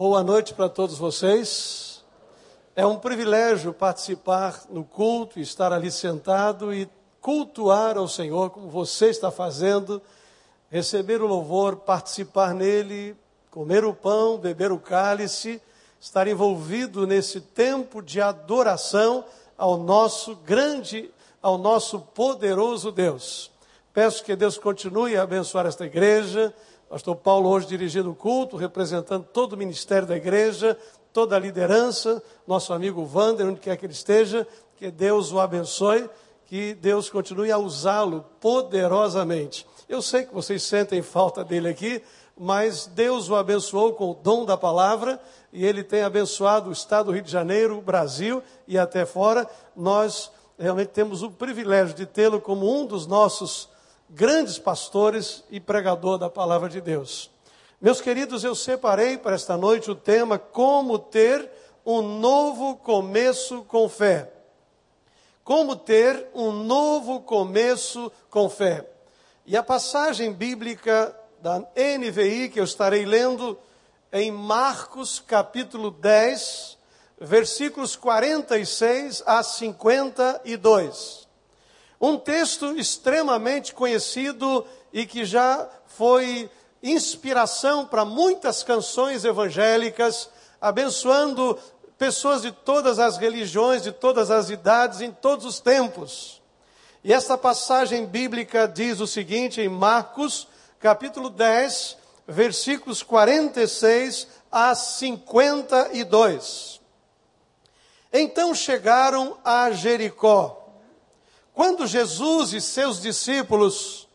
Boa noite para todos vocês. É um privilégio participar no culto, estar ali sentado e cultuar ao Senhor como você está fazendo, receber o louvor, participar nele, comer o pão, beber o cálice, estar envolvido nesse tempo de adoração ao nosso grande, ao nosso poderoso Deus. Peço que Deus continue a abençoar esta igreja. Pastor Paulo hoje dirigindo o culto, representando todo o ministério da igreja, toda a liderança, nosso amigo Wander, onde quer que ele esteja, que Deus o abençoe, que Deus continue a usá-lo poderosamente. Eu sei que vocês sentem falta dele aqui, mas Deus o abençoou com o dom da palavra e ele tem abençoado o estado do Rio de Janeiro, o Brasil e até fora. Nós realmente temos o privilégio de tê-lo como um dos nossos grandes pastores e pregador da palavra de Deus. Meus queridos, eu separei para esta noite o tema Como ter um novo começo com fé. Como ter um novo começo com fé. E a passagem bíblica da NVI que eu estarei lendo em Marcos capítulo 10, versículos 46 a 52. Um texto extremamente conhecido e que já foi inspiração para muitas canções evangélicas, abençoando pessoas de todas as religiões, de todas as idades, em todos os tempos. E esta passagem bíblica diz o seguinte em Marcos, capítulo 10, versículos 46 a 52. Então chegaram a Jericó. Quando Jesus e seus discípulos,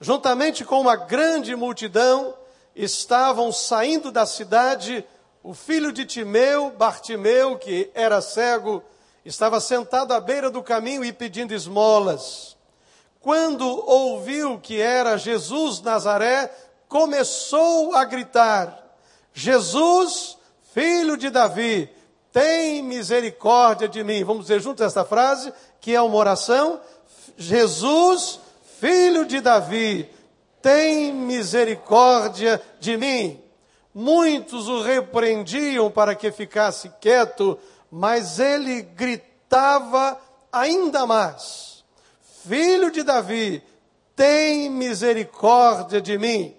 juntamente com uma grande multidão, estavam saindo da cidade, o filho de Timeu, Bartimeu, que era cego, estava sentado à beira do caminho e pedindo esmolas. Quando ouviu que era Jesus Nazaré, começou a gritar: Jesus, filho de Davi, tem misericórdia de mim. Vamos dizer juntos esta frase, que é uma oração. Jesus, filho de Davi, tem misericórdia de mim. Muitos o repreendiam para que ficasse quieto, mas ele gritava ainda mais: Filho de Davi, tem misericórdia de mim.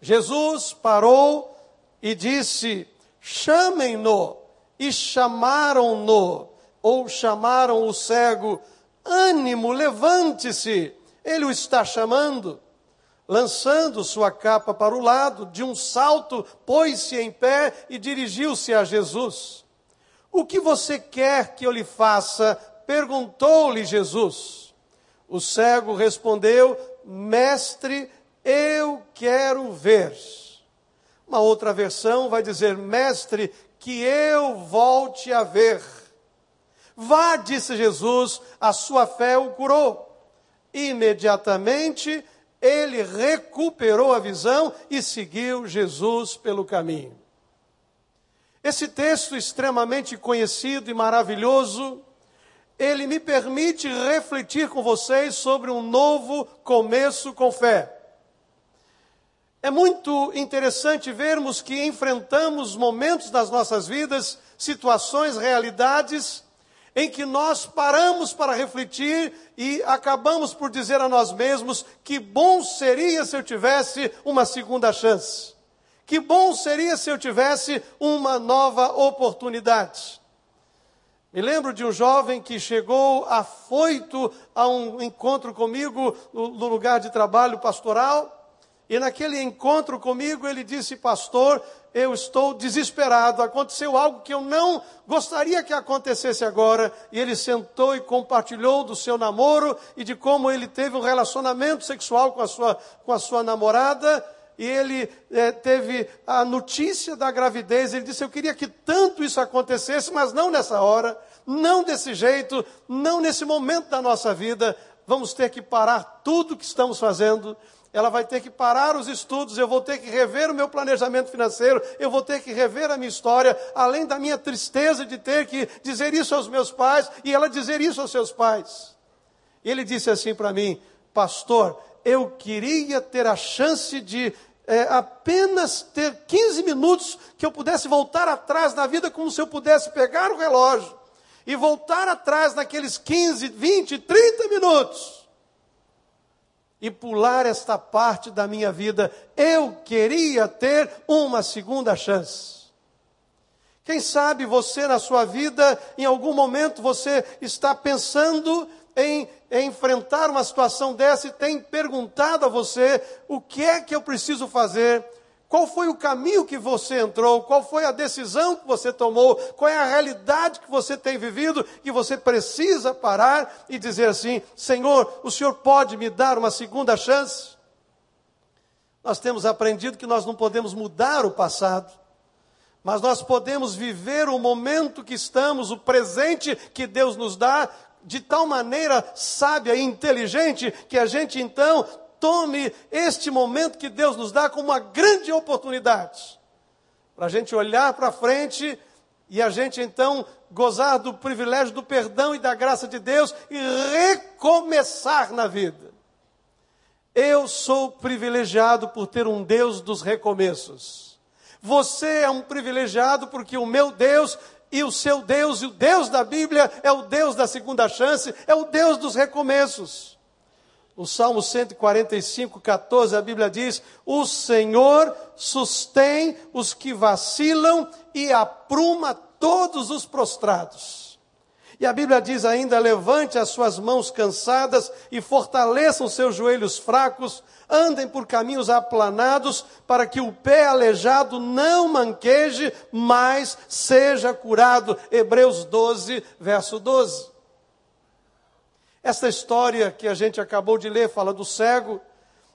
Jesus parou e disse: Chamem-no e chamaram-no, ou chamaram o cego, ânimo, levante-se, ele o está chamando. Lançando sua capa para o lado, de um salto, pôs-se em pé e dirigiu-se a Jesus. O que você quer que eu lhe faça? perguntou-lhe Jesus. O cego respondeu: Mestre, eu quero ver. Uma outra versão vai dizer: Mestre, que eu volte a ver. Vá, disse Jesus, a sua fé o curou. Imediatamente ele recuperou a visão e seguiu Jesus pelo caminho. Esse texto extremamente conhecido e maravilhoso, ele me permite refletir com vocês sobre um novo começo com fé. É muito interessante vermos que enfrentamos momentos das nossas vidas, situações, realidades, em que nós paramos para refletir e acabamos por dizer a nós mesmos: que bom seria se eu tivesse uma segunda chance. Que bom seria se eu tivesse uma nova oportunidade. Me lembro de um jovem que chegou afoito a um encontro comigo no lugar de trabalho pastoral. E naquele encontro comigo, ele disse: Pastor, eu estou desesperado. Aconteceu algo que eu não gostaria que acontecesse agora. E ele sentou e compartilhou do seu namoro e de como ele teve um relacionamento sexual com a sua, com a sua namorada. E ele é, teve a notícia da gravidez. Ele disse: Eu queria que tanto isso acontecesse, mas não nessa hora, não desse jeito, não nesse momento da nossa vida. Vamos ter que parar tudo que estamos fazendo ela vai ter que parar os estudos, eu vou ter que rever o meu planejamento financeiro, eu vou ter que rever a minha história, além da minha tristeza de ter que dizer isso aos meus pais e ela dizer isso aos seus pais. E ele disse assim para mim, pastor, eu queria ter a chance de é, apenas ter 15 minutos que eu pudesse voltar atrás na vida, como se eu pudesse pegar o relógio e voltar atrás naqueles 15, 20, 30 minutos e pular esta parte da minha vida. Eu queria ter uma segunda chance. Quem sabe você na sua vida, em algum momento, você está pensando em, em, enfrentar uma situação dessa e tem perguntado a você o que é que eu preciso fazer, qual foi o caminho que você entrou, qual foi a decisão que você tomou, qual é a realidade que você tem vivido, que você precisa parar e dizer assim: Senhor, o Senhor pode me dar uma segunda chance? Nós temos aprendido que nós não podemos mudar o passado mas nós podemos viver o momento que estamos, o presente que Deus nos dá, de tal maneira sábia e inteligente, que a gente então tome este momento que Deus nos dá como uma grande oportunidade, para a gente olhar para frente e a gente então gozar do privilégio do perdão e da graça de Deus e recomeçar na vida. Eu sou privilegiado por ter um Deus dos recomeços. Você é um privilegiado porque o meu Deus e o seu Deus, e o Deus da Bíblia, é o Deus da segunda chance, é o Deus dos recomeços. No Salmo 145, 14, a Bíblia diz: O Senhor sustém os que vacilam e apruma todos os prostrados. E a Bíblia diz ainda: levante as suas mãos cansadas e fortaleça os seus joelhos fracos, andem por caminhos aplanados, para que o pé aleijado não manqueje, mas seja curado. Hebreus 12, verso 12. Esta história que a gente acabou de ler fala do cego,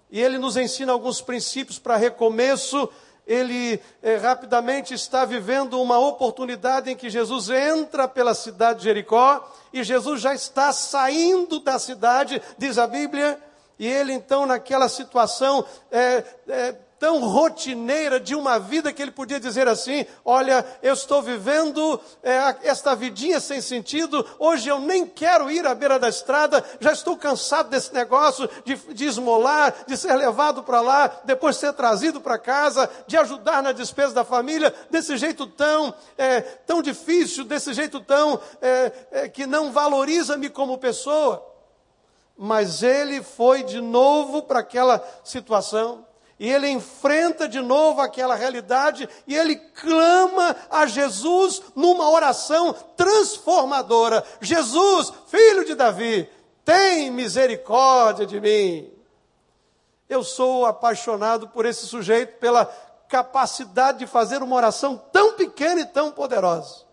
e ele nos ensina alguns princípios para recomeço. Ele eh, rapidamente está vivendo uma oportunidade em que Jesus entra pela cidade de Jericó e Jesus já está saindo da cidade, diz a Bíblia, e ele então, naquela situação, é, é, tão rotineira de uma vida que ele podia dizer assim: Olha, eu estou vivendo é, esta vidinha sem sentido, hoje eu nem quero ir à beira da estrada, já estou cansado desse negócio de, de esmolar, de ser levado para lá, depois ser trazido para casa, de ajudar na despesa da família, desse jeito tão, é, tão difícil, desse jeito tão é, que não valoriza-me como pessoa. Mas ele foi de novo para aquela situação e ele enfrenta de novo aquela realidade e ele clama a Jesus numa oração transformadora: Jesus, filho de Davi, tem misericórdia de mim. Eu sou apaixonado por esse sujeito, pela capacidade de fazer uma oração tão pequena e tão poderosa.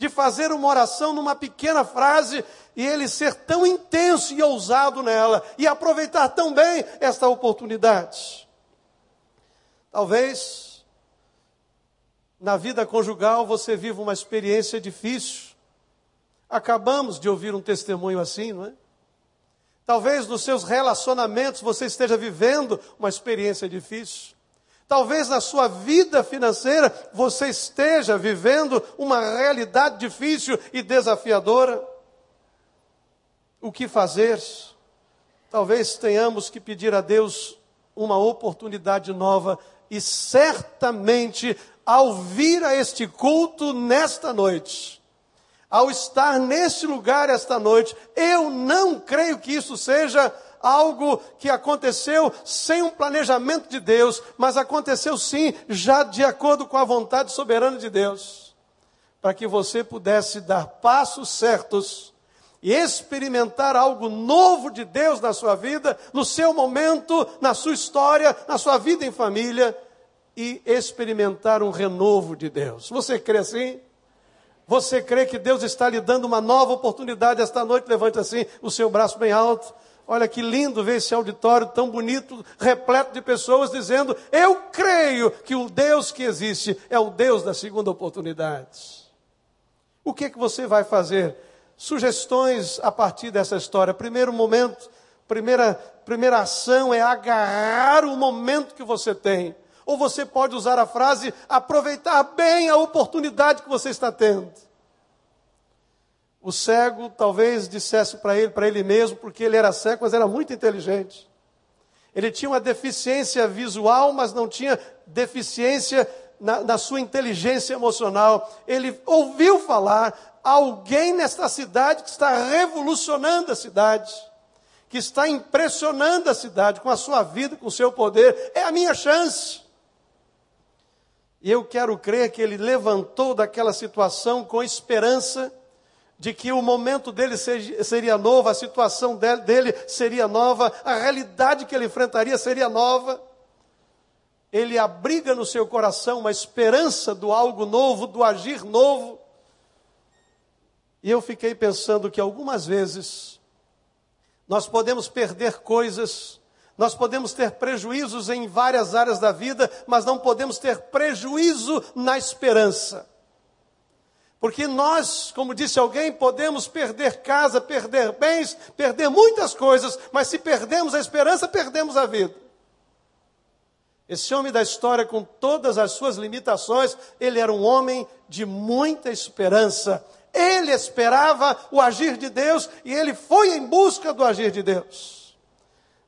De fazer uma oração numa pequena frase e ele ser tão intenso e ousado nela e aproveitar tão bem esta oportunidade. Talvez na vida conjugal você viva uma experiência difícil. Acabamos de ouvir um testemunho assim, não é? Talvez nos seus relacionamentos você esteja vivendo uma experiência difícil. Talvez na sua vida financeira você esteja vivendo uma realidade difícil e desafiadora. O que fazer? Talvez tenhamos que pedir a Deus uma oportunidade nova e certamente ao vir a este culto nesta noite, ao estar neste lugar esta noite, eu não creio que isso seja algo que aconteceu sem um planejamento de Deus, mas aconteceu sim, já de acordo com a vontade soberana de Deus, para que você pudesse dar passos certos e experimentar algo novo de Deus na sua vida, no seu momento, na sua história, na sua vida em família e experimentar um renovo de Deus. Você crê assim? Você crê que Deus está lhe dando uma nova oportunidade esta noite? Levante assim o seu braço bem alto. Olha que lindo ver esse auditório tão bonito, repleto de pessoas dizendo: Eu creio que o Deus que existe é o Deus da segunda oportunidade. O que, é que você vai fazer? Sugestões a partir dessa história. Primeiro momento, primeira, primeira ação é agarrar o momento que você tem. Ou você pode usar a frase aproveitar bem a oportunidade que você está tendo. O cego talvez dissesse para ele, para ele mesmo, porque ele era cego, mas era muito inteligente. Ele tinha uma deficiência visual, mas não tinha deficiência na, na sua inteligência emocional. Ele ouviu falar alguém nesta cidade que está revolucionando a cidade, que está impressionando a cidade com a sua vida, com o seu poder. É a minha chance. E eu quero crer que ele levantou daquela situação com esperança de que o momento dele seria novo, a situação dele seria nova, a realidade que ele enfrentaria seria nova. Ele abriga no seu coração uma esperança do algo novo, do agir novo. E eu fiquei pensando que algumas vezes nós podemos perder coisas, nós podemos ter prejuízos em várias áreas da vida, mas não podemos ter prejuízo na esperança. Porque nós, como disse alguém, podemos perder casa, perder bens, perder muitas coisas, mas se perdemos a esperança, perdemos a vida. Esse homem da história, com todas as suas limitações, ele era um homem de muita esperança. Ele esperava o agir de Deus e ele foi em busca do agir de Deus.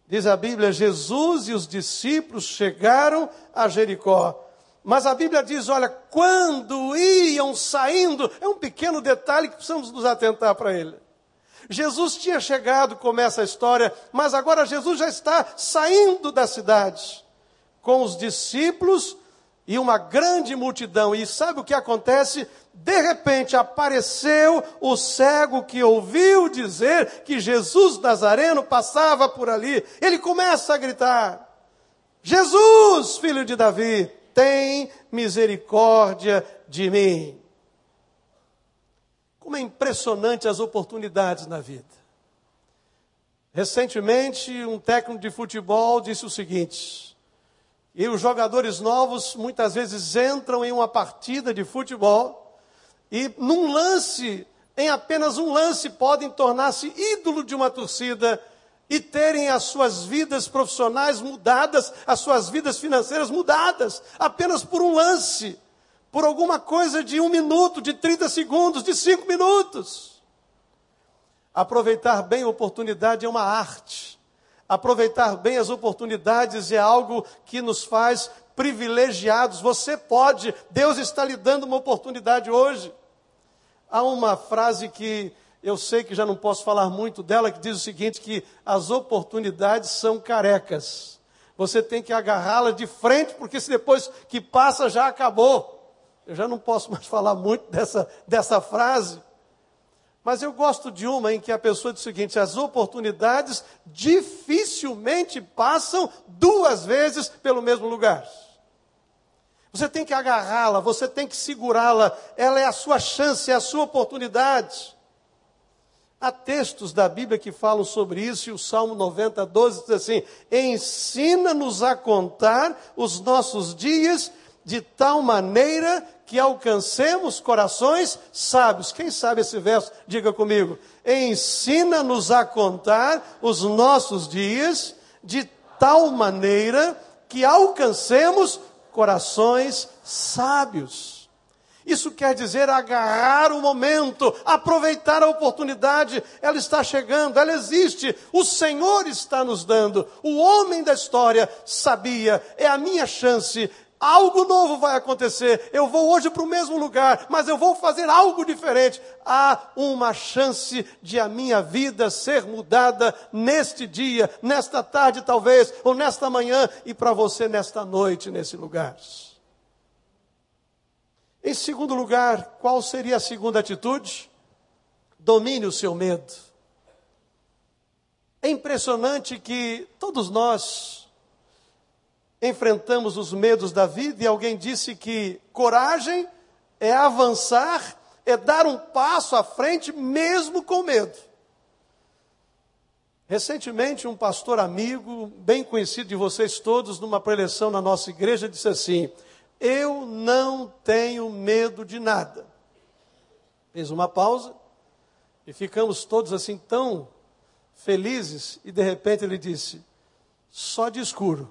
Diz a Bíblia: Jesus e os discípulos chegaram a Jericó. Mas a Bíblia diz: olha, quando iam saindo, é um pequeno detalhe que precisamos nos atentar para ele. Jesus tinha chegado, começa a história, mas agora Jesus já está saindo da cidade com os discípulos e uma grande multidão. E sabe o que acontece? De repente apareceu o cego que ouviu dizer que Jesus Nazareno passava por ali. Ele começa a gritar: Jesus, filho de Davi, tem misericórdia de mim. Como é impressionante as oportunidades na vida. Recentemente, um técnico de futebol disse o seguinte: e os jogadores novos muitas vezes entram em uma partida de futebol e num lance, em apenas um lance, podem tornar-se ídolo de uma torcida e terem as suas vidas profissionais mudadas, as suas vidas financeiras mudadas, apenas por um lance, por alguma coisa de um minuto, de 30 segundos, de cinco minutos. Aproveitar bem a oportunidade é uma arte. Aproveitar bem as oportunidades é algo que nos faz privilegiados. Você pode, Deus está lhe dando uma oportunidade hoje. Há uma frase que eu sei que já não posso falar muito dela, que diz o seguinte: que as oportunidades são carecas. Você tem que agarrá-la de frente, porque se depois que passa já acabou. Eu já não posso mais falar muito dessa, dessa frase. Mas eu gosto de uma em que a pessoa diz o seguinte: as oportunidades dificilmente passam duas vezes pelo mesmo lugar. Você tem que agarrá-la, você tem que segurá-la, ela é a sua chance, é a sua oportunidade. Há textos da Bíblia que falam sobre isso, e o Salmo 90, 12 diz assim: Ensina-nos a contar os nossos dias de tal maneira que alcancemos corações sábios. Quem sabe esse verso? Diga comigo. Ensina-nos a contar os nossos dias de tal maneira que alcancemos corações sábios. Isso quer dizer agarrar o momento, aproveitar a oportunidade. Ela está chegando, ela existe. O Senhor está nos dando. O homem da história sabia, é a minha chance. Algo novo vai acontecer. Eu vou hoje para o mesmo lugar, mas eu vou fazer algo diferente. Há uma chance de a minha vida ser mudada neste dia, nesta tarde talvez, ou nesta manhã, e para você nesta noite, nesse lugar. Em segundo lugar, qual seria a segunda atitude? Domine o seu medo. É impressionante que todos nós enfrentamos os medos da vida e alguém disse que coragem é avançar, é dar um passo à frente mesmo com medo. Recentemente, um pastor amigo, bem conhecido de vocês todos, numa preleção na nossa igreja, disse assim: eu não tenho medo de nada. Fez uma pausa e ficamos todos assim tão felizes e de repente ele disse: só de escuro.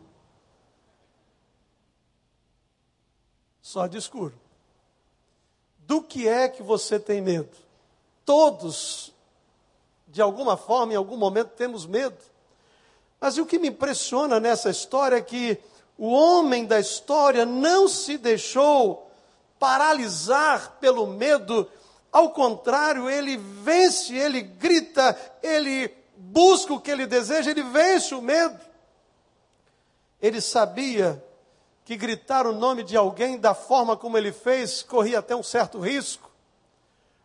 Só de escuro. Do que é que você tem medo? Todos, de alguma forma, em algum momento, temos medo. Mas o que me impressiona nessa história é que o homem da história não se deixou paralisar pelo medo, ao contrário, ele vence, ele grita, ele busca o que ele deseja, ele vence o medo. Ele sabia que gritar o nome de alguém da forma como ele fez corria até um certo risco,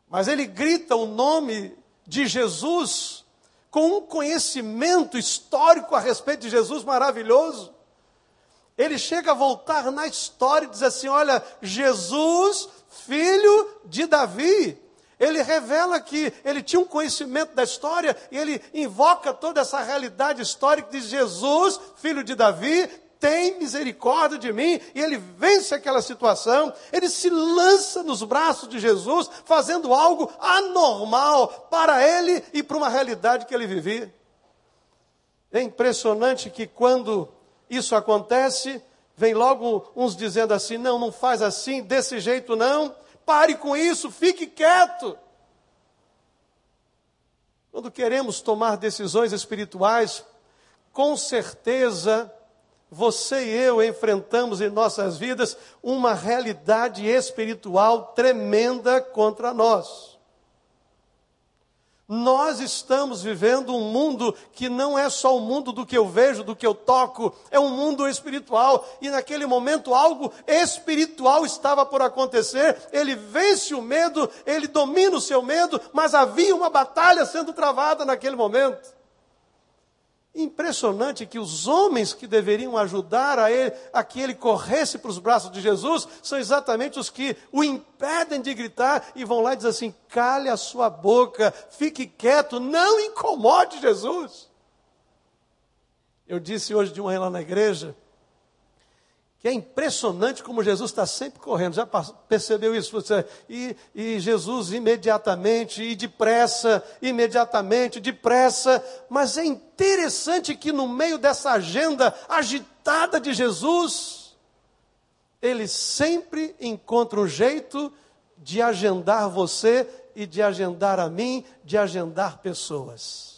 mas ele grita o nome de Jesus com um conhecimento histórico a respeito de Jesus maravilhoso. Ele chega a voltar na história e diz assim: Olha, Jesus, filho de Davi. Ele revela que ele tinha um conhecimento da história e ele invoca toda essa realidade histórica de Jesus, filho de Davi, tem misericórdia de mim, e ele vence aquela situação, ele se lança nos braços de Jesus, fazendo algo anormal para ele e para uma realidade que ele vivia. É impressionante que quando isso acontece, vem logo uns dizendo assim: não, não faz assim, desse jeito não, pare com isso, fique quieto. Quando queremos tomar decisões espirituais, com certeza você e eu enfrentamos em nossas vidas uma realidade espiritual tremenda contra nós. Nós estamos vivendo um mundo que não é só o mundo do que eu vejo, do que eu toco, é um mundo espiritual. E naquele momento algo espiritual estava por acontecer. Ele vence o medo, ele domina o seu medo, mas havia uma batalha sendo travada naquele momento. Impressionante que os homens que deveriam ajudar a, ele, a que ele corresse para os braços de Jesus são exatamente os que o impedem de gritar e vão lá e dizem assim: cale a sua boca, fique quieto, não incomode Jesus. Eu disse hoje de manhã lá na igreja é impressionante como Jesus está sempre correndo. Já percebeu isso? E, e Jesus imediatamente, e depressa, imediatamente, depressa. Mas é interessante que no meio dessa agenda agitada de Jesus, ele sempre encontra um jeito de agendar você e de agendar a mim, de agendar pessoas.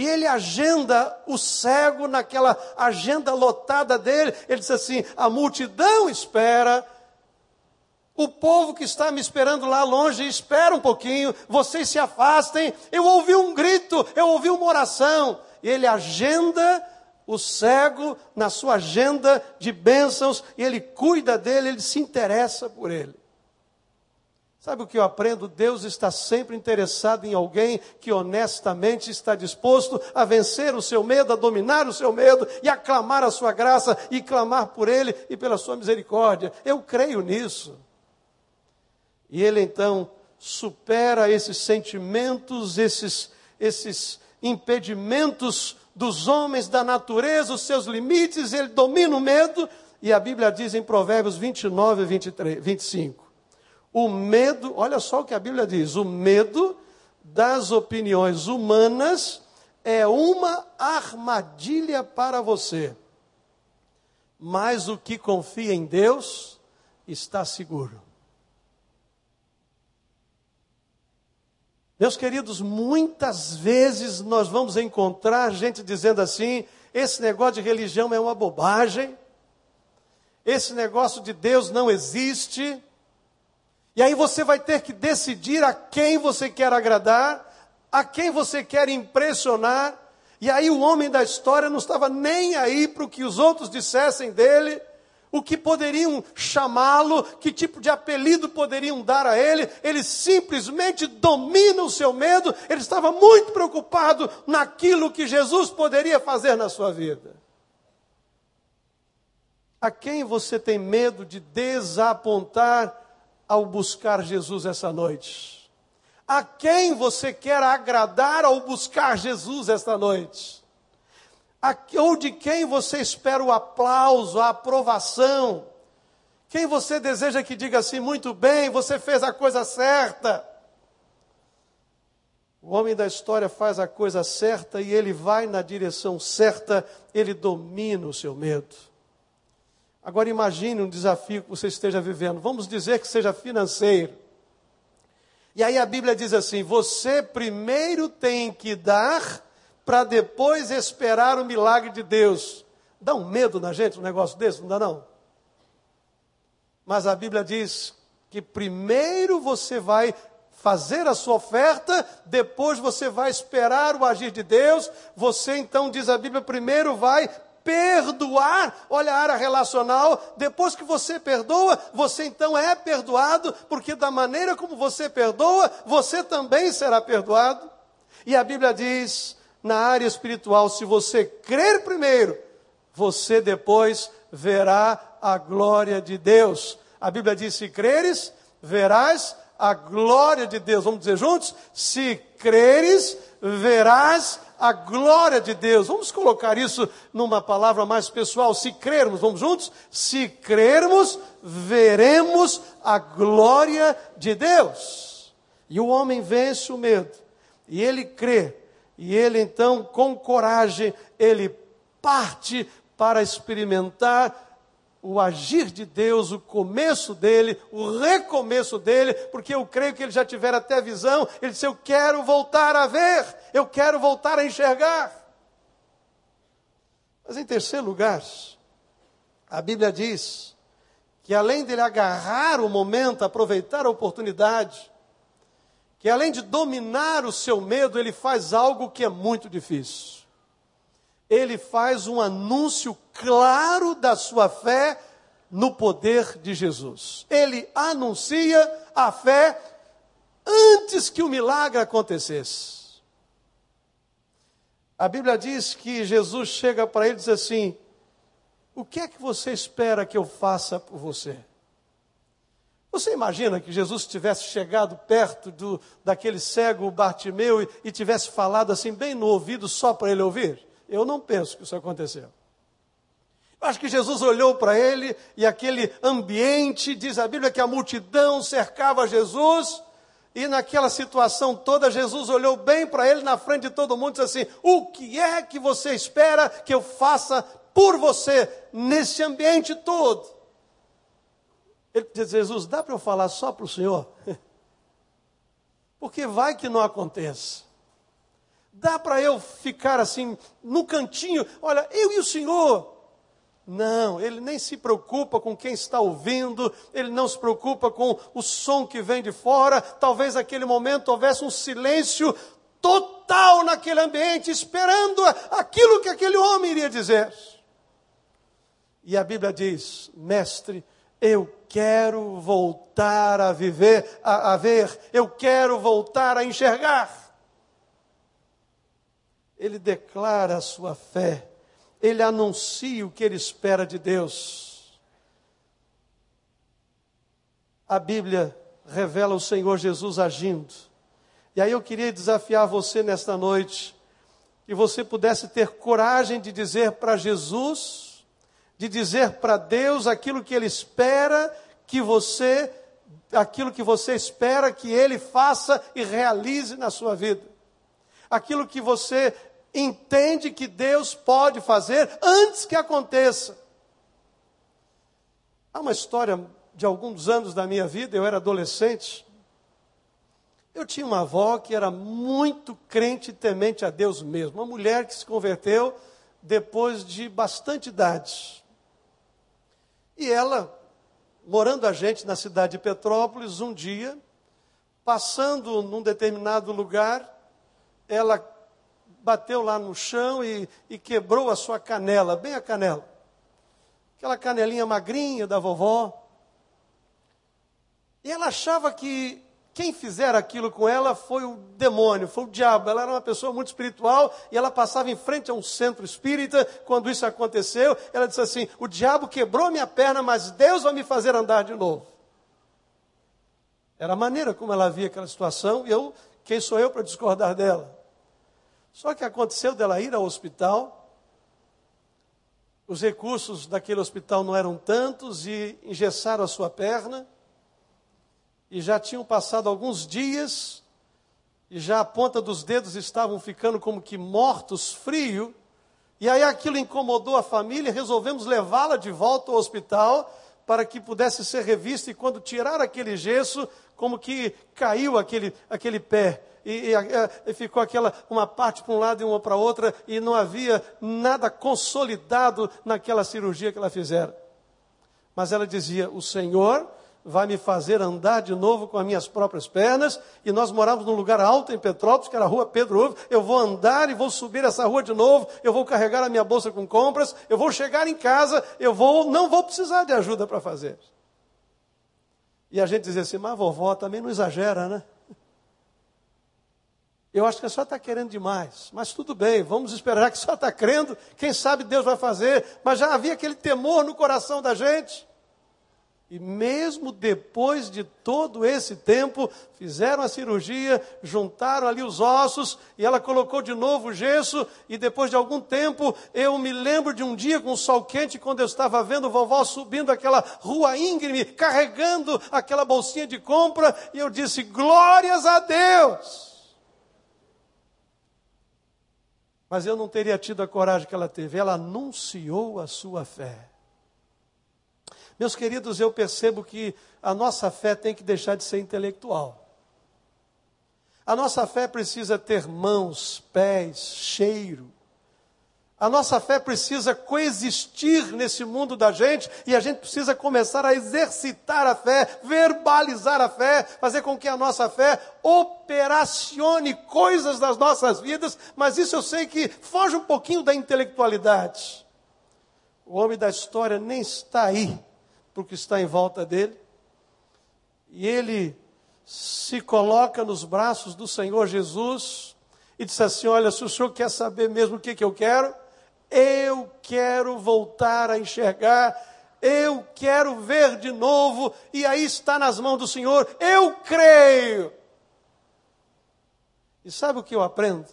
E ele agenda o cego naquela agenda lotada dele. Ele diz assim: a multidão espera, o povo que está me esperando lá longe espera um pouquinho, vocês se afastem. Eu ouvi um grito, eu ouvi uma oração. E ele agenda o cego na sua agenda de bênçãos, e ele cuida dele, ele se interessa por ele. Sabe o que eu aprendo? Deus está sempre interessado em alguém que honestamente está disposto a vencer o seu medo, a dominar o seu medo e a clamar a sua graça e clamar por ele e pela sua misericórdia. Eu creio nisso. E ele então supera esses sentimentos, esses, esses impedimentos dos homens, da natureza, os seus limites, ele domina o medo. E a Bíblia diz em Provérbios 29 e 23, 25 o medo, olha só o que a Bíblia diz: o medo das opiniões humanas é uma armadilha para você. Mas o que confia em Deus está seguro. Meus queridos, muitas vezes nós vamos encontrar gente dizendo assim: esse negócio de religião é uma bobagem, esse negócio de Deus não existe. E aí você vai ter que decidir a quem você quer agradar, a quem você quer impressionar. E aí o homem da história não estava nem aí para o que os outros dissessem dele, o que poderiam chamá-lo, que tipo de apelido poderiam dar a ele. Ele simplesmente domina o seu medo. Ele estava muito preocupado naquilo que Jesus poderia fazer na sua vida. A quem você tem medo de desapontar ao buscar Jesus essa noite? A quem você quer agradar ao buscar Jesus esta noite? A, ou de quem você espera o aplauso, a aprovação? Quem você deseja que diga assim, muito bem, você fez a coisa certa? O homem da história faz a coisa certa e ele vai na direção certa, ele domina o seu medo. Agora imagine um desafio que você esteja vivendo. Vamos dizer que seja financeiro. E aí a Bíblia diz assim: você primeiro tem que dar para depois esperar o milagre de Deus. Dá um medo na gente um negócio desse, não dá não? Mas a Bíblia diz que primeiro você vai fazer a sua oferta, depois você vai esperar o agir de Deus. Você então, diz a Bíblia, primeiro vai perdoar, olha a área relacional, depois que você perdoa, você então é perdoado, porque da maneira como você perdoa, você também será perdoado. E a Bíblia diz, na área espiritual, se você crer primeiro, você depois verá a glória de Deus. A Bíblia diz: se creres, verás a glória de Deus. Vamos dizer juntos? Se creres, verás a glória de Deus. Vamos colocar isso numa palavra mais pessoal. Se crermos, vamos juntos? Se crermos, veremos a glória de Deus. E o homem vence o medo, e ele crê, e ele então, com coragem, ele parte para experimentar o agir de Deus, o começo dele, o recomeço dele, porque eu creio que ele já tiver até visão. Ele disse: Eu quero voltar a ver, eu quero voltar a enxergar. Mas em terceiro lugar, a Bíblia diz que além dele agarrar o momento, aproveitar a oportunidade, que além de dominar o seu medo, ele faz algo que é muito difícil ele faz um anúncio claro da sua fé no poder de Jesus. Ele anuncia a fé antes que o milagre acontecesse. A Bíblia diz que Jesus chega para ele e diz assim: O que é que você espera que eu faça por você? Você imagina que Jesus tivesse chegado perto do, daquele cego Bartimeu e, e tivesse falado assim, bem no ouvido, só para ele ouvir? Eu não penso que isso aconteceu. Eu acho que Jesus olhou para ele e aquele ambiente, diz a Bíblia que a multidão cercava Jesus, e naquela situação toda, Jesus olhou bem para ele na frente de todo mundo e disse assim: O que é que você espera que eu faça por você nesse ambiente todo? Ele disse: Jesus, dá para eu falar só para o Senhor? Porque vai que não aconteça. Dá para eu ficar assim, no cantinho, olha, eu e o Senhor. Não, ele nem se preocupa com quem está ouvindo, ele não se preocupa com o som que vem de fora. Talvez naquele momento houvesse um silêncio total naquele ambiente, esperando aquilo que aquele homem iria dizer. E a Bíblia diz: Mestre, eu quero voltar a viver, a, a ver, eu quero voltar a enxergar ele declara a sua fé, ele anuncia o que ele espera de Deus. A Bíblia revela o Senhor Jesus agindo. E aí eu queria desafiar você nesta noite, que você pudesse ter coragem de dizer para Jesus, de dizer para Deus aquilo que Ele espera que você, aquilo que você espera que Ele faça e realize na sua vida. Aquilo que você entende que Deus pode fazer antes que aconteça. Há uma história de alguns anos da minha vida, eu era adolescente. Eu tinha uma avó que era muito crente e temente a Deus mesmo, uma mulher que se converteu depois de bastante idade. E ela, morando a gente na cidade de Petrópolis, um dia, passando num determinado lugar, ela bateu lá no chão e, e quebrou a sua canela, bem a canela. Aquela canelinha magrinha da vovó. E ela achava que quem fizer aquilo com ela foi o demônio, foi o diabo. Ela era uma pessoa muito espiritual e ela passava em frente a um centro espírita. Quando isso aconteceu, ela disse assim: O diabo quebrou minha perna, mas Deus vai me fazer andar de novo. Era a maneira como ela via aquela situação e eu, quem sou eu para discordar dela? Só que aconteceu dela ir ao hospital, os recursos daquele hospital não eram tantos e engessaram a sua perna, e já tinham passado alguns dias, e já a ponta dos dedos estavam ficando como que mortos, frio, e aí aquilo incomodou a família, resolvemos levá-la de volta ao hospital para que pudesse ser revista, e quando tirar aquele gesso, como que caiu aquele, aquele pé e, e, e ficou aquela uma parte para um lado e uma para outra, e não havia nada consolidado naquela cirurgia que ela fizera. Mas ela dizia: O Senhor vai me fazer andar de novo com as minhas próprias pernas. E nós morávamos num lugar alto em Petrópolis, que era a rua Pedro Ovo. Eu vou andar e vou subir essa rua de novo. Eu vou carregar a minha bolsa com compras. Eu vou chegar em casa. Eu vou, não vou precisar de ajuda para fazer. E a gente dizia assim, mas vovó também não exagera, né? Eu acho que a senhora está querendo demais, mas tudo bem, vamos esperar que a senhora está crendo, quem sabe Deus vai fazer, mas já havia aquele temor no coração da gente. E mesmo depois de todo esse tempo, fizeram a cirurgia, juntaram ali os ossos e ela colocou de novo o gesso. E depois de algum tempo, eu me lembro de um dia com o sol quente, quando eu estava vendo vovó subindo aquela rua íngreme, carregando aquela bolsinha de compra, e eu disse: Glórias a Deus! Mas eu não teria tido a coragem que ela teve. Ela anunciou a sua fé. Meus queridos, eu percebo que a nossa fé tem que deixar de ser intelectual. A nossa fé precisa ter mãos, pés, cheiro. A nossa fé precisa coexistir nesse mundo da gente e a gente precisa começar a exercitar a fé, verbalizar a fé, fazer com que a nossa fé operacione coisas das nossas vidas, mas isso eu sei que foge um pouquinho da intelectualidade. O homem da história nem está aí o que está em volta dele. E ele se coloca nos braços do Senhor Jesus e diz assim: Olha, se o senhor quer saber mesmo o que, que eu quero, eu quero voltar a enxergar, eu quero ver de novo, e aí está nas mãos do Senhor, eu creio. E sabe o que eu aprendo?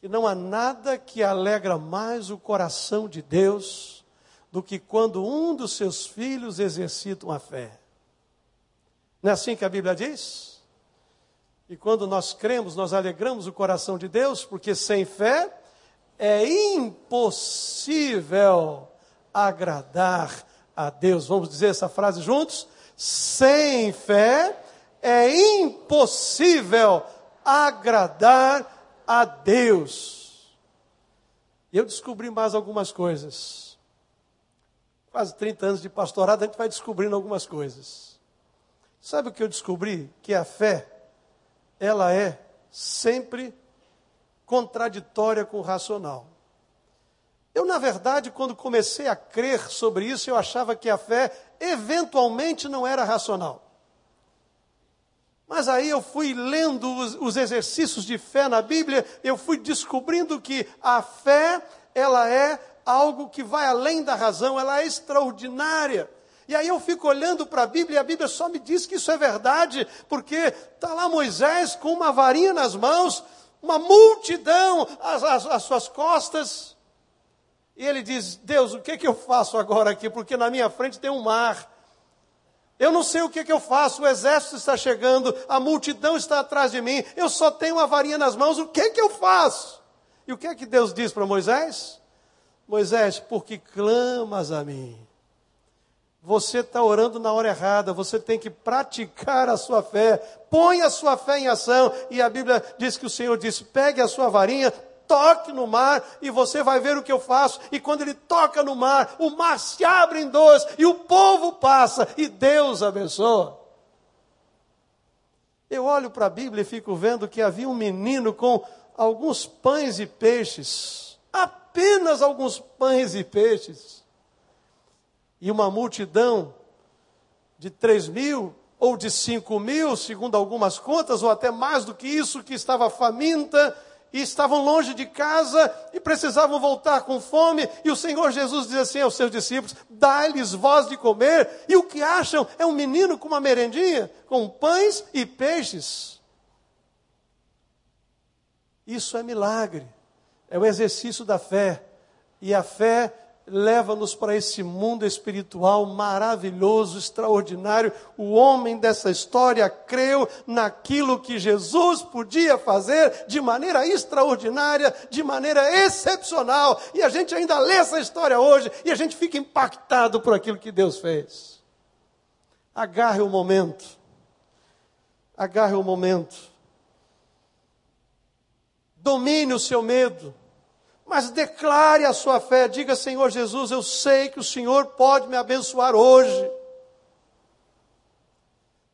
Que não há nada que alegra mais o coração de Deus do que quando um dos seus filhos exercita uma fé. Não é assim que a Bíblia diz? E quando nós cremos, nós alegramos o coração de Deus, porque sem fé é impossível agradar a Deus. Vamos dizer essa frase juntos? Sem fé é impossível agradar a Deus. Eu descobri mais algumas coisas quase 30 anos de pastorado, a gente vai descobrindo algumas coisas. Sabe o que eu descobri? Que a fé, ela é sempre contraditória com o racional. Eu, na verdade, quando comecei a crer sobre isso, eu achava que a fé eventualmente não era racional. Mas aí eu fui lendo os, os, exercícios de fé na Bíblia, eu fui descobrindo que a fé, ela é algo que vai além da razão, ela é extraordinária. E aí eu fico olhando para a Bíblia e a Bíblia só me diz que isso é verdade, porque está lá Moisés com uma varinha nas mãos, uma multidão às, às, às suas costas. E ele diz: Deus, o que, que eu faço agora aqui? Porque na minha frente tem um mar. Eu não sei o que, que eu faço, o exército está chegando, a multidão está atrás de mim, eu só tenho uma varinha nas mãos, o que, que eu faço? E o que é que Deus diz para Moisés? Moisés, porque clamas a mim. Você está orando na hora errada, você tem que praticar a sua fé, põe a sua fé em ação. E a Bíblia diz que o Senhor disse: pegue a sua varinha, toque no mar e você vai ver o que eu faço. E quando ele toca no mar, o mar se abre em dois e o povo passa e Deus abençoa. Eu olho para a Bíblia e fico vendo que havia um menino com alguns pães e peixes apenas alguns pães e peixes. E uma multidão de três mil ou de cinco mil, segundo algumas contas, ou até mais do que isso, que estava faminta e estavam longe de casa e precisavam voltar com fome. E o Senhor Jesus diz assim aos seus discípulos: Dá-lhes voz de comer. E o que acham é um menino com uma merendinha, com pães e peixes. Isso é milagre é o exercício da fé. E a fé leva-nos para esse mundo espiritual maravilhoso, extraordinário. O homem dessa história creu naquilo que Jesus podia fazer de maneira extraordinária, de maneira excepcional. E a gente ainda lê essa história hoje e a gente fica impactado por aquilo que Deus fez. Agarre o momento. Agarre o momento domine o seu medo, mas declare a sua fé. Diga, Senhor Jesus, eu sei que o Senhor pode me abençoar hoje.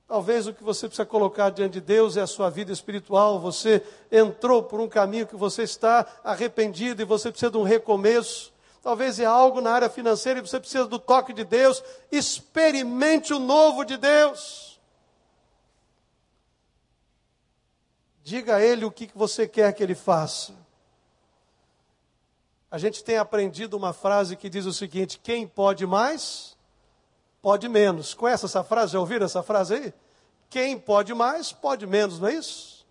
Talvez o que você precisa colocar diante de Deus é a sua vida espiritual. Você entrou por um caminho que você está arrependido e você precisa de um recomeço. Talvez é algo na área financeira e você precisa do toque de Deus. Experimente o novo de Deus. Diga a Ele o que você quer que Ele faça. A gente tem aprendido uma frase que diz o seguinte: quem pode mais, pode menos. Conhece essa frase? Já ouviram essa frase aí? Quem pode mais, pode menos, não é isso?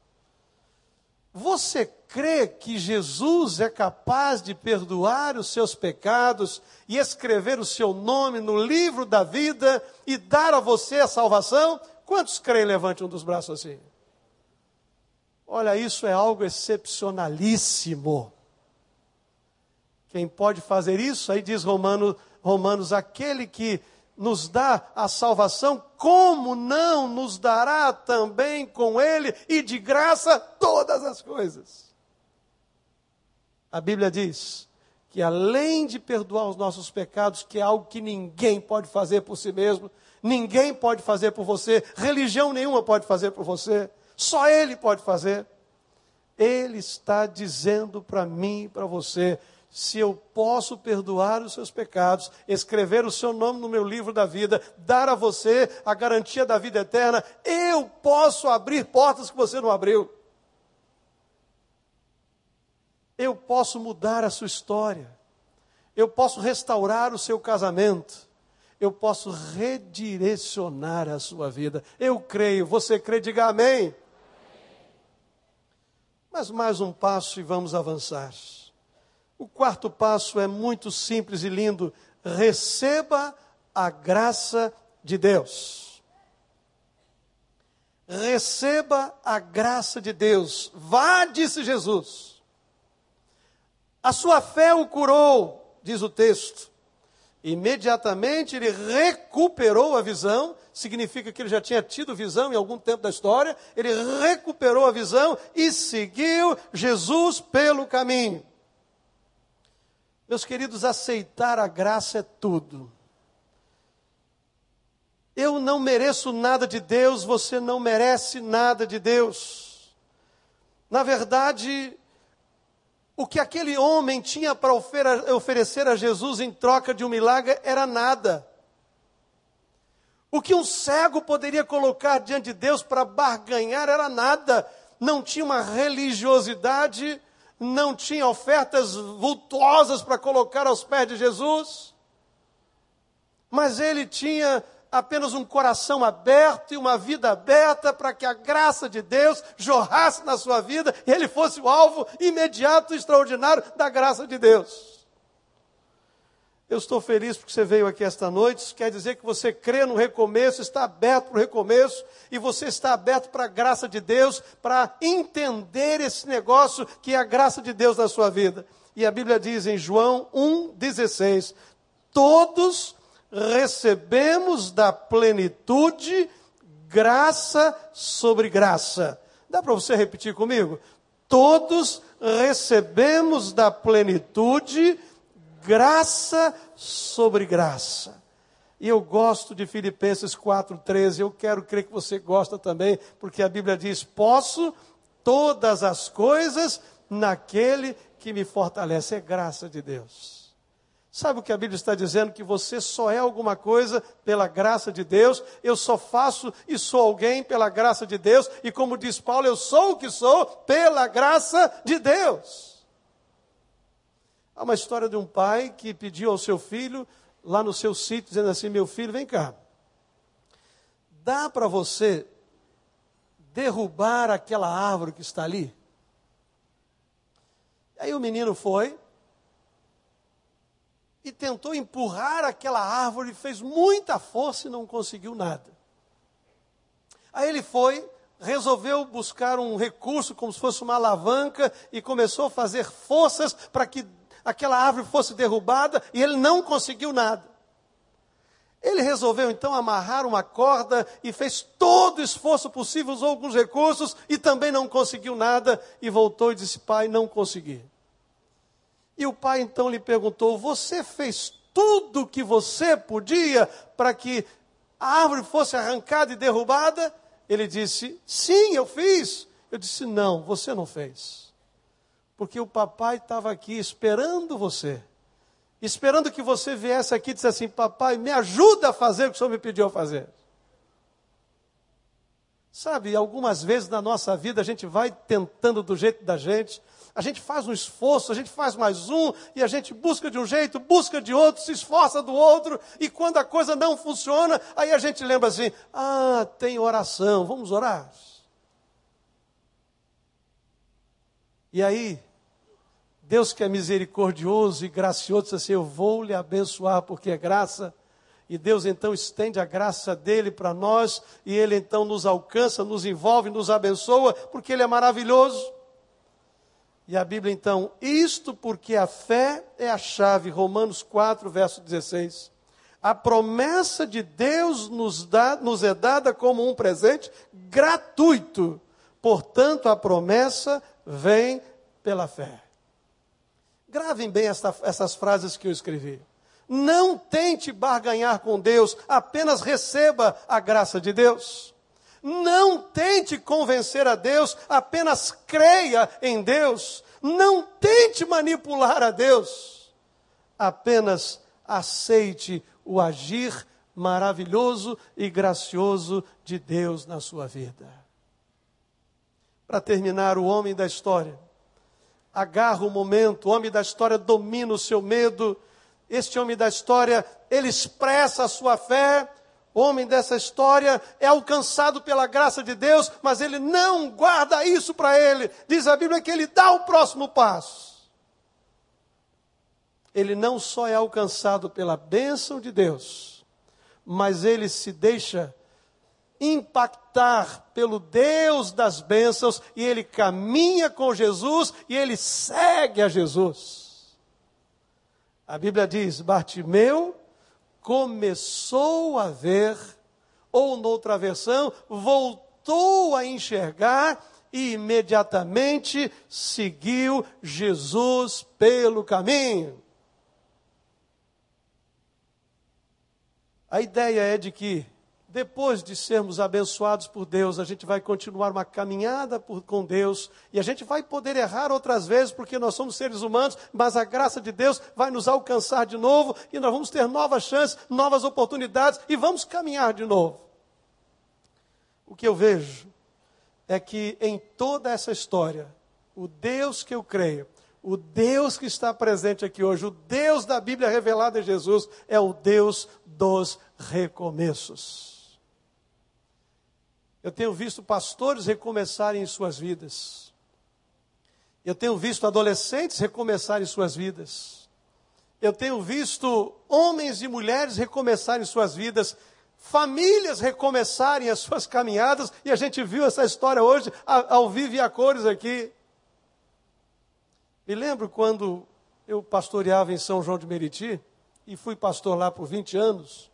Você crê que Jesus é capaz de perdoar os seus pecados e escrever o seu nome no livro da vida e dar a você a salvação? Quantos creem? Levante um dos braços assim. Olha, isso é algo excepcionalíssimo. Quem pode fazer isso? Aí diz Romano, Romanos, aquele que nos dá a salvação, como não nos dará também com Ele e de graça todas as coisas? A Bíblia diz que além de perdoar os nossos pecados, que é algo que ninguém pode fazer por si mesmo, ninguém pode fazer por você, religião nenhuma pode fazer por você, só Ele pode fazer. Ele está dizendo para mim e para você: se eu posso perdoar os seus pecados, escrever o seu nome no meu livro da vida, dar a você a garantia da vida eterna, eu posso abrir portas que você não abriu. Eu posso mudar a sua história. Eu posso restaurar o seu casamento. Eu posso redirecionar a sua vida. Eu creio. Você crê? Diga amém. Mas mais um passo e vamos avançar. O quarto passo é muito simples e lindo. Receba a graça de Deus. Receba a graça de Deus. Vá, disse Jesus. A sua fé o curou, diz o texto. Imediatamente ele recuperou a visão, significa que ele já tinha tido visão em algum tempo da história, ele recuperou a visão e seguiu Jesus pelo caminho. Meus queridos, aceitar a graça é tudo. Eu não mereço nada de Deus, você não merece nada de Deus. Na verdade, o que aquele homem tinha para oferecer a Jesus em troca de um milagre era nada. O que um cego poderia colocar diante de Deus para barganhar era nada. Não tinha uma religiosidade não tinha ofertas vultuosas para colocar aos pés de Jesus, mas ele tinha apenas um coração aberto e uma vida aberta para que a graça de Deus jorrasse na sua vida e ele fosse o alvo imediato e extraordinário da graça de Deus. Eu estou feliz porque você veio aqui esta noite. Isso quer dizer que você crê no recomeço, está aberto para o recomeço, e você está aberto para a graça de Deus, para entender esse negócio que é a graça de Deus na sua vida. E a Bíblia diz em João 1,16: Todos recebemos da plenitude graça sobre graça. Dá para você repetir comigo? Todos recebemos da plenitude graça sobre graça. E eu gosto de Filipenses 4,13, eu quero crer que você gosta também, porque a Bíblia diz: posso todas as coisas naquele que me fortalece. É graça de Deus. Sabe o que a Bíblia está dizendo? Que você só é alguma coisa pela graça de Deus, eu só faço e sou alguém pela graça de Deus, e como diz Paulo, eu sou o que sou pela graça de Deus. Há uma história de um pai que pediu ao seu filho, lá no seu sítio, dizendo assim: Meu filho, vem cá. Dá para você derrubar aquela árvore que está ali? Aí o menino foi e tentou empurrar aquela árvore, fez muita força e não conseguiu nada. Aí ele foi, resolveu buscar um recurso como se fosse uma alavanca e começou a fazer forças para que aquela árvore fosse derrubada e ele não conseguiu nada. Ele resolveu então amarrar uma corda e fez todo o esforço possível, usou alguns recursos e também não conseguiu nada e voltou e disse: Pai, não consegui. E o pai então lhe perguntou: Você fez tudo o que você podia para que a árvore fosse arrancada e derrubada? Ele disse: Sim, eu fiz. Eu disse: Não, você não fez. Porque o papai estava aqui esperando você. Esperando que você viesse aqui e dissesse assim: Papai, me ajuda a fazer o que o senhor me pediu a fazer. Sabe, algumas vezes na nossa vida a gente vai tentando do jeito da gente, a gente faz um esforço, a gente faz mais um, e a gente busca de um jeito, busca de outro, se esforça do outro, e quando a coisa não funciona, aí a gente lembra assim: ah, tem oração, vamos orar. E aí, Deus que é misericordioso e gracioso, diz assim: Eu vou lhe abençoar porque é graça. E Deus então estende a graça dele para nós, e ele então nos alcança, nos envolve, nos abençoa, porque ele é maravilhoso. E a Bíblia então, isto porque a fé é a chave, Romanos 4, verso 16. A promessa de Deus nos, dá, nos é dada como um presente gratuito. Portanto, a promessa vem pela fé. Gravem bem esta, essas frases que eu escrevi. Não tente barganhar com Deus, apenas receba a graça de Deus. Não tente convencer a Deus, apenas creia em Deus. Não tente manipular a Deus, apenas aceite o agir maravilhoso e gracioso de Deus na sua vida. Para terminar, o homem da história agarra o momento, o homem da história domina o seu medo, este homem da história, ele expressa a sua fé. O homem dessa história é alcançado pela graça de Deus, mas ele não guarda isso para ele. Diz a Bíblia que ele dá o próximo passo. Ele não só é alcançado pela bênção de Deus, mas ele se deixa impactar pelo Deus das bênçãos e ele caminha com Jesus e ele segue a Jesus. A Bíblia diz: Bartimeu começou a ver, ou noutra versão, voltou a enxergar e imediatamente seguiu Jesus pelo caminho. A ideia é de que depois de sermos abençoados por Deus, a gente vai continuar uma caminhada por, com Deus e a gente vai poder errar outras vezes porque nós somos seres humanos, mas a graça de Deus vai nos alcançar de novo e nós vamos ter novas chances, novas oportunidades e vamos caminhar de novo. O que eu vejo é que em toda essa história, o Deus que eu creio, o Deus que está presente aqui hoje, o Deus da Bíblia revelada em Jesus, é o Deus dos recomeços. Eu tenho visto pastores recomeçarem suas vidas. Eu tenho visto adolescentes recomeçarem suas vidas. Eu tenho visto homens e mulheres recomeçarem suas vidas, famílias recomeçarem as suas caminhadas, e a gente viu essa história hoje ao vivo e a cores aqui. Me lembro quando eu pastoreava em São João de Meriti, e fui pastor lá por 20 anos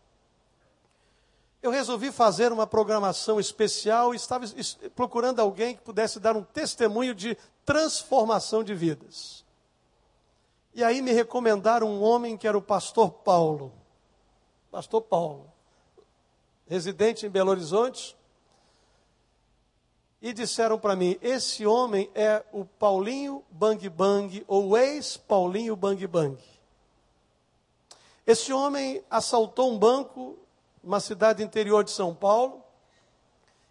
eu resolvi fazer uma programação especial e estava procurando alguém que pudesse dar um testemunho de transformação de vidas. E aí me recomendaram um homem que era o pastor Paulo. Pastor Paulo, residente em Belo Horizonte. E disseram para mim: esse homem é o Paulinho Bang Bang, ou ex-Paulinho Bang Bang. Esse homem assaltou um banco uma cidade interior de São Paulo.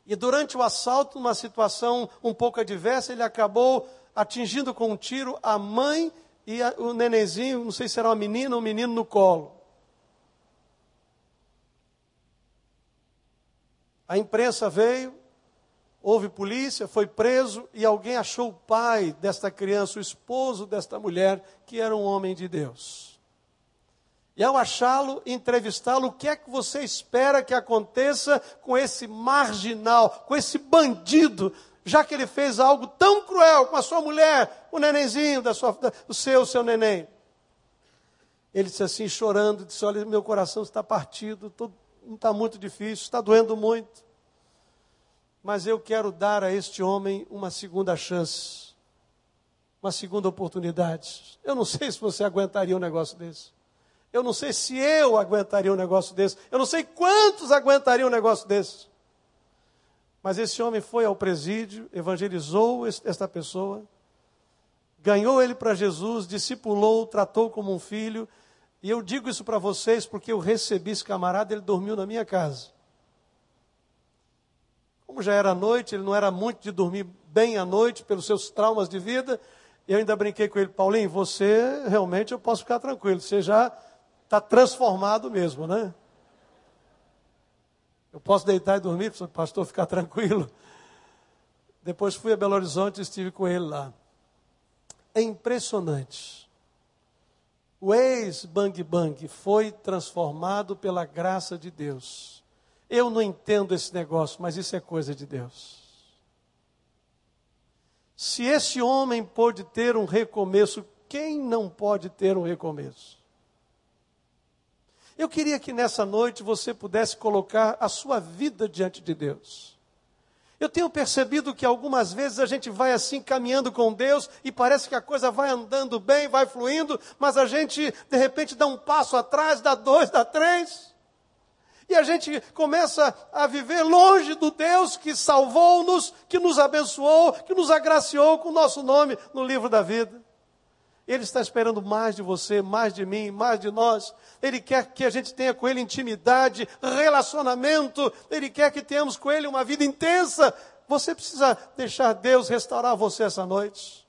E durante o assalto, numa situação um pouco adversa, ele acabou atingindo com um tiro a mãe e a, o nenenzinho, não sei se era uma menina ou um menino no colo. A imprensa veio, houve polícia, foi preso e alguém achou o pai desta criança, o esposo desta mulher, que era um homem de Deus. E ao achá-lo, entrevistá-lo, o que é que você espera que aconteça com esse marginal, com esse bandido, já que ele fez algo tão cruel com a sua mulher, o nenenzinho da sua, do seu, seu neném? Ele disse assim, chorando, disse: Olha, meu coração está partido, está muito difícil, está doendo muito. Mas eu quero dar a este homem uma segunda chance, uma segunda oportunidade. Eu não sei se você aguentaria um negócio desse. Eu não sei se eu aguentaria um negócio desse. Eu não sei quantos aguentariam um negócio desse. Mas esse homem foi ao presídio, evangelizou esta pessoa, ganhou ele para Jesus, discipulou, tratou como um filho. E eu digo isso para vocês porque eu recebi esse camarada, ele dormiu na minha casa. Como já era noite, ele não era muito de dormir bem à noite pelos seus traumas de vida. Eu ainda brinquei com ele, Paulinho, você realmente eu posso ficar tranquilo, você já está transformado mesmo, né? Eu posso deitar e dormir, pastor ficar tranquilo. Depois fui a Belo Horizonte e estive com ele lá. É impressionante. O ex-Bang Bang foi transformado pela graça de Deus. Eu não entendo esse negócio, mas isso é coisa de Deus. Se esse homem pôde ter um recomeço, quem não pode ter um recomeço? Eu queria que nessa noite você pudesse colocar a sua vida diante de Deus. Eu tenho percebido que algumas vezes a gente vai assim caminhando com Deus e parece que a coisa vai andando bem, vai fluindo, mas a gente de repente dá um passo atrás, dá dois, dá três. E a gente começa a viver longe do Deus que salvou-nos, que nos abençoou, que nos agraciou com o nosso nome no livro da vida. Ele está esperando mais de você, mais de mim, mais de nós. Ele quer que a gente tenha com Ele intimidade, relacionamento. Ele quer que tenhamos com Ele uma vida intensa. Você precisa deixar Deus restaurar você essa noite.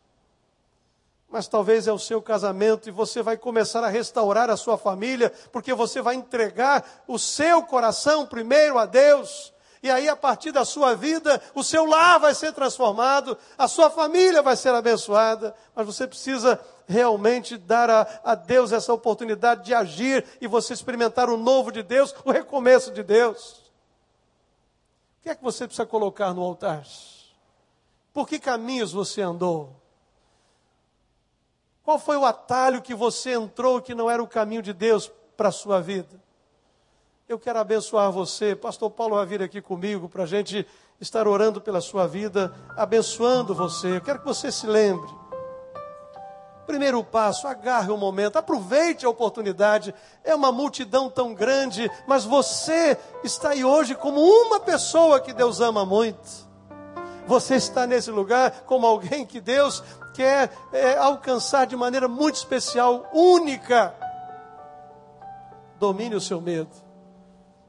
Mas talvez é o seu casamento e você vai começar a restaurar a sua família, porque você vai entregar o seu coração primeiro a Deus. E aí, a partir da sua vida, o seu lar vai ser transformado, a sua família vai ser abençoada. Mas você precisa realmente dar a, a Deus essa oportunidade de agir e você experimentar o novo de Deus, o recomeço de Deus. O que é que você precisa colocar no altar? Por que caminhos você andou? Qual foi o atalho que você entrou que não era o caminho de Deus para a sua vida? Eu quero abençoar você. Pastor Paulo vai vir aqui comigo para a gente estar orando pela sua vida, abençoando você. Eu quero que você se lembre Primeiro passo, agarre o momento, aproveite a oportunidade. É uma multidão tão grande, mas você está aí hoje como uma pessoa que Deus ama muito. Você está nesse lugar como alguém que Deus quer é, alcançar de maneira muito especial, única. Domine o seu medo.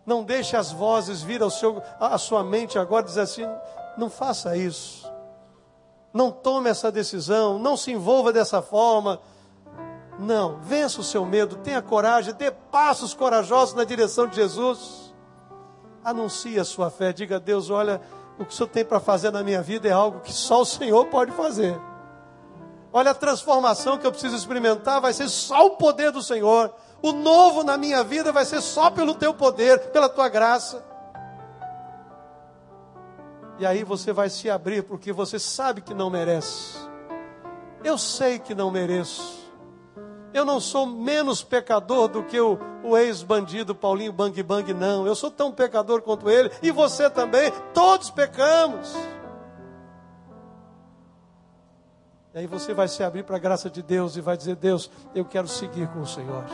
Não deixe as vozes vir ao seu, à sua mente agora dizer assim: não faça isso não tome essa decisão, não se envolva dessa forma. Não, vença o seu medo, tenha coragem, dê passos corajosos na direção de Jesus. Anuncie a sua fé, diga a Deus: olha, o que o Senhor tem para fazer na minha vida é algo que só o Senhor pode fazer. Olha, a transformação que eu preciso experimentar vai ser só o poder do Senhor. O novo na minha vida vai ser só pelo teu poder, pela tua graça. E aí você vai se abrir porque você sabe que não merece. Eu sei que não mereço. Eu não sou menos pecador do que o, o ex-bandido Paulinho Bang Bang, não. Eu sou tão pecador quanto ele. E você também. Todos pecamos. E aí você vai se abrir para a graça de Deus e vai dizer: Deus, eu quero seguir com o Senhor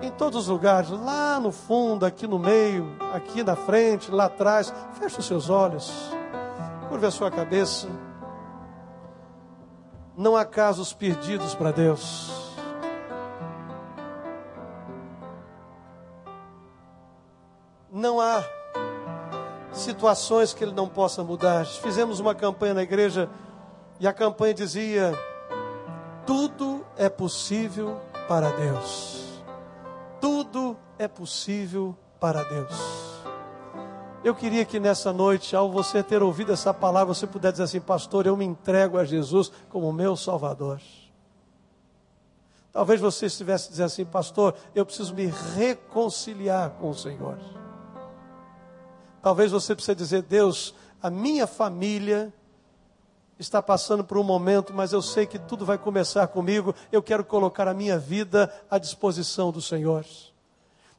em todos os lugares, lá no fundo, aqui no meio, aqui na frente, lá atrás. Feche os seus olhos, curve a sua cabeça. Não há casos perdidos para Deus. Não há situações que Ele não possa mudar. Fizemos uma campanha na igreja e a campanha dizia: tudo é possível para Deus. Tudo é possível para Deus. Eu queria que nessa noite, ao você ter ouvido essa palavra, você pudesse dizer assim: Pastor, eu me entrego a Jesus como meu Salvador. Talvez você estivesse dizendo assim: Pastor, eu preciso me reconciliar com o Senhor. Talvez você precise dizer: Deus, a minha família está passando por um momento, mas eu sei que tudo vai começar comigo. Eu quero colocar a minha vida à disposição do Senhor.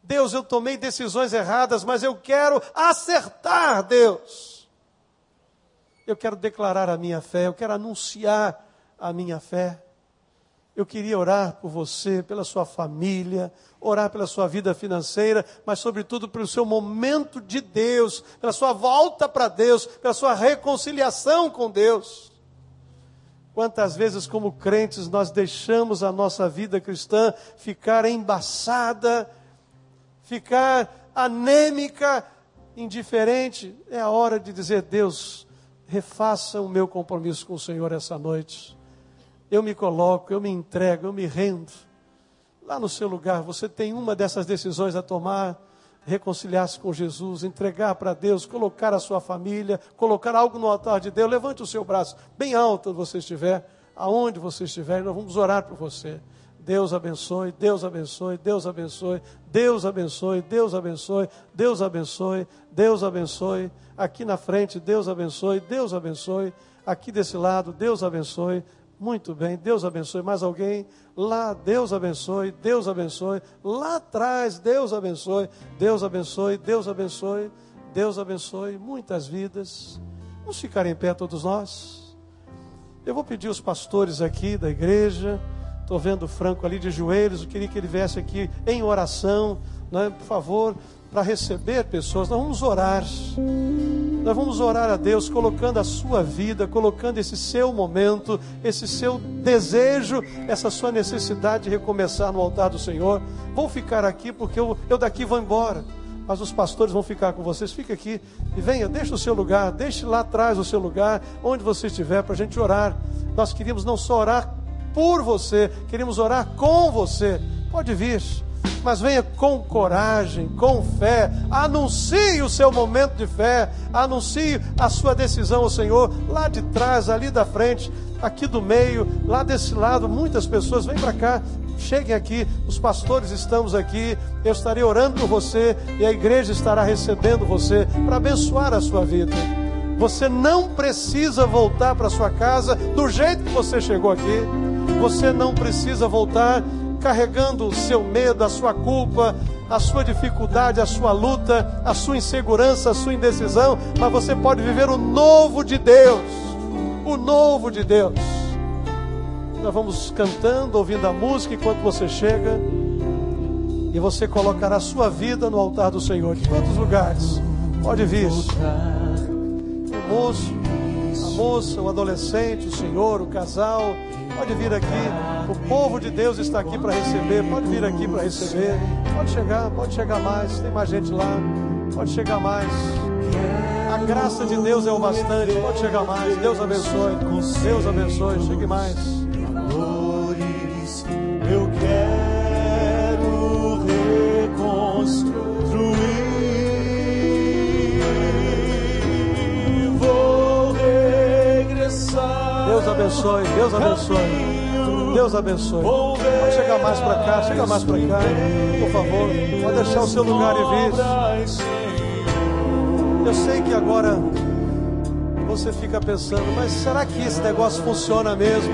Deus, eu tomei decisões erradas, mas eu quero acertar, Deus. Eu quero declarar a minha fé, eu quero anunciar a minha fé. Eu queria orar por você, pela sua família, orar pela sua vida financeira, mas sobretudo pelo seu momento de Deus, pela sua volta para Deus, pela sua reconciliação com Deus. Quantas vezes, como crentes, nós deixamos a nossa vida cristã ficar embaçada, ficar anêmica, indiferente? É a hora de dizer: Deus, refaça o meu compromisso com o Senhor essa noite eu me coloco, eu me entrego, eu me rendo. Lá no seu lugar, você tem uma dessas decisões a tomar: reconciliar-se com Jesus, entregar para Deus, colocar a sua família, colocar algo no altar de Deus. Levante o seu braço bem alto onde você estiver, aonde você estiver, e nós vamos orar por você. Deus abençoe, Deus abençoe, Deus abençoe, Deus abençoe, Deus abençoe, Deus abençoe, Deus abençoe. Aqui na frente, Deus abençoe, Deus abençoe. Aqui desse lado, Deus abençoe. Muito bem, Deus abençoe. Mais alguém? Lá, Deus abençoe, Deus abençoe. Lá atrás, Deus abençoe, Deus abençoe, Deus abençoe, Deus abençoe. Muitas vidas. Vamos ficar em pé todos nós. Eu vou pedir os pastores aqui da igreja. Estou vendo o Franco ali de joelhos. Eu queria que ele viesse aqui em oração. Né? Por favor, para receber pessoas. Nós vamos orar. Nós vamos orar a Deus, colocando a sua vida, colocando esse seu momento, esse seu desejo, essa sua necessidade de recomeçar no altar do Senhor. Vou ficar aqui porque eu, eu daqui vou embora. Mas os pastores vão ficar com vocês. Fica aqui e venha, deixe o seu lugar, deixe lá atrás o seu lugar, onde você estiver, para a gente orar. Nós queríamos não só orar por você, queríamos orar com você. Pode vir mas venha com coragem, com fé, anuncie o seu momento de fé, anuncie a sua decisão ao Senhor, lá de trás, ali da frente, aqui do meio, lá desse lado, muitas pessoas, vem para cá, cheguem aqui, os pastores estamos aqui, eu estarei orando por você e a igreja estará recebendo você para abençoar a sua vida. Você não precisa voltar para sua casa do jeito que você chegou aqui. Você não precisa voltar carregando o seu medo, a sua culpa, a sua dificuldade, a sua luta, a sua insegurança, a sua indecisão, mas você pode viver o novo de Deus. O novo de Deus. Nós vamos cantando, ouvindo a música enquanto você chega. E você colocará a sua vida no altar do Senhor. De quantos lugares? Pode vir. O moço, a moça, o adolescente, o senhor, o casal Pode vir aqui. O povo de Deus está aqui para receber. Pode vir aqui para receber. Pode chegar, pode chegar mais. Tem mais gente lá. Pode chegar mais. A graça de Deus é o bastante. Pode chegar mais. Deus abençoe. Deus abençoe. Chegue mais. Abençoe, Deus abençoe. Deus abençoe. Pode chegar mais para cá, chega mais para cá, por favor. Pode deixar o seu lugar e vir. Eu sei que agora você fica pensando, mas será que esse negócio funciona mesmo?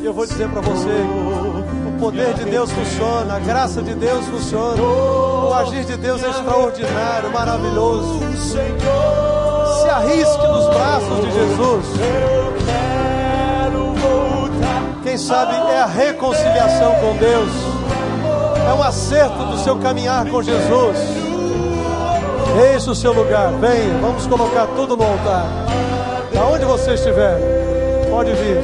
E eu vou dizer para você, o poder de Deus funciona, a graça de Deus funciona, o agir de Deus é extraordinário, maravilhoso. Se arrisque nos braços de Jesus. Quem sabe é a reconciliação com Deus, é um acerto do seu caminhar com Jesus. Eis o seu lugar, venha, vamos colocar tudo no altar. Aonde você estiver, pode vir.